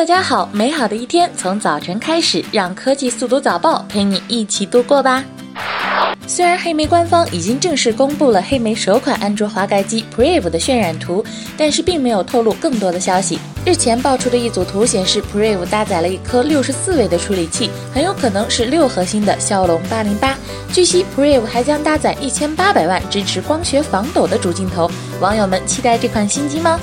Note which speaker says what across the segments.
Speaker 1: 大家好，美好的一天从早晨开始，让科技速读早报陪你一起度过吧。虽然黑莓官方已经正式公布了黑莓首款安卓滑盖机 Preve 的渲染图，但是并没有透露更多的消息。日前爆出的一组图显示，Preve 搭载了一颗六十四位的处理器，很有可能是六核心的骁龙八零八。据悉，Preve 还将搭载一千八百万支持光学防抖的主镜头。网友们期待这款新机吗？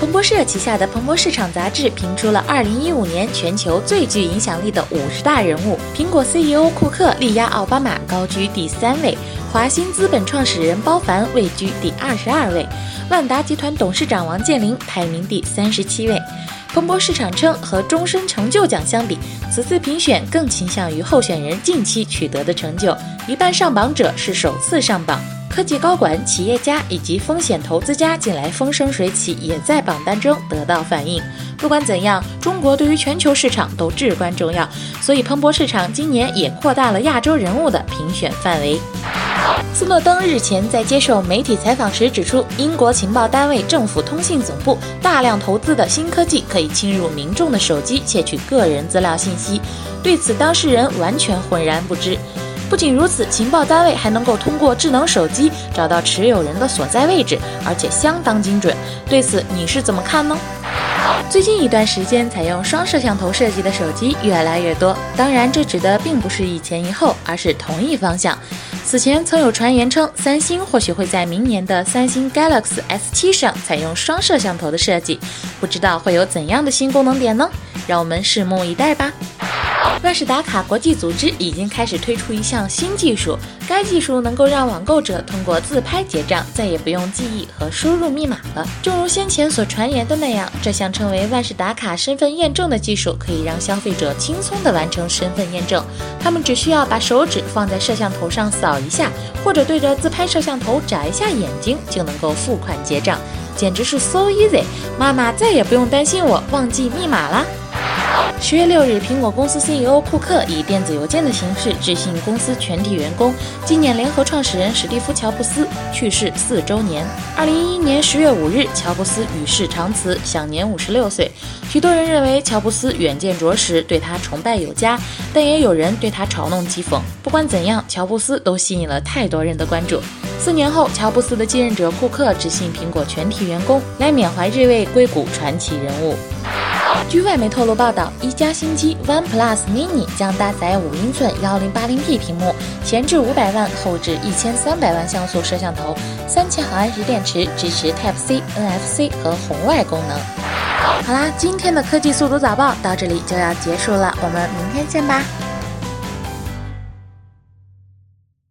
Speaker 1: 彭博社旗下的《彭博市场》杂志评出了2015年全球最具影响力的五十大人物，苹果 CEO 库克力压奥巴马，高居第三位；华兴资本创始人包凡位居第二十二位；万达集团董事长王健林排名第三十七位。彭博市场称，和终身成就奖相比，此次评选更倾向于候选人近期取得的成就，一半上榜者是首次上榜。科技高管、企业家以及风险投资家近来风生水起，也在榜单中得到反映。不管怎样，中国对于全球市场都至关重要，所以彭博市场今年也扩大了亚洲人物的评选范围。斯诺登日前在接受媒体采访时指出，英国情报单位政府通信总部大量投资的新科技可以侵入民众的手机，窃取个人资料信息。对此，当事人完全浑然不知。不仅如此，情报单位还能够通过智能手机找到持有人的所在位置，而且相当精准。对此你是怎么看呢？最近一段时间，采用双摄像头设计的手机越来越多。当然，这指的并不是一前一后，而是同一方向。此前曾有传言称，三星或许会在明年的三星 Galaxy S7 上采用双摄像头的设计，不知道会有怎样的新功能点呢？让我们拭目以待吧。万事达卡国际组织已经开始推出一项新技术，该技术能够让网购者通过自拍结账，再也不用记忆和输入密码了。正如先前所传言的那样，这项称为万事达卡身份验证的技术，可以让消费者轻松地完成身份验证。他们只需要把手指放在摄像头上扫一下，或者对着自拍摄像头眨一下眼睛，就能够付款结账，简直是 so easy。妈妈再也不用担心我忘记密码啦。十月六日，苹果公司 CEO 库克以电子邮件的形式致信公司全体员工，纪念联合创始人史蒂夫·乔布斯去世四周年。二零一一年十月五日，乔布斯与世长辞，享年五十六岁。许多人认为乔布斯远见卓识，对他崇拜有加，但也有人对他嘲弄讥讽。不管怎样，乔布斯都吸引了太多人的关注。四年后，乔布斯的继任者库克致信苹果全体员工，来缅怀这位硅谷传奇人物。据外媒透露报道，一加新机 OnePlus Mini 将搭载五英寸幺零八零 P 屏幕，前置五百万，后置一千三百万像素摄像头，三千毫安时电池，支持 Type C、NFC 和红外功能。好啦，今天的科技速读早报到这里就要结束了，我们明天见吧。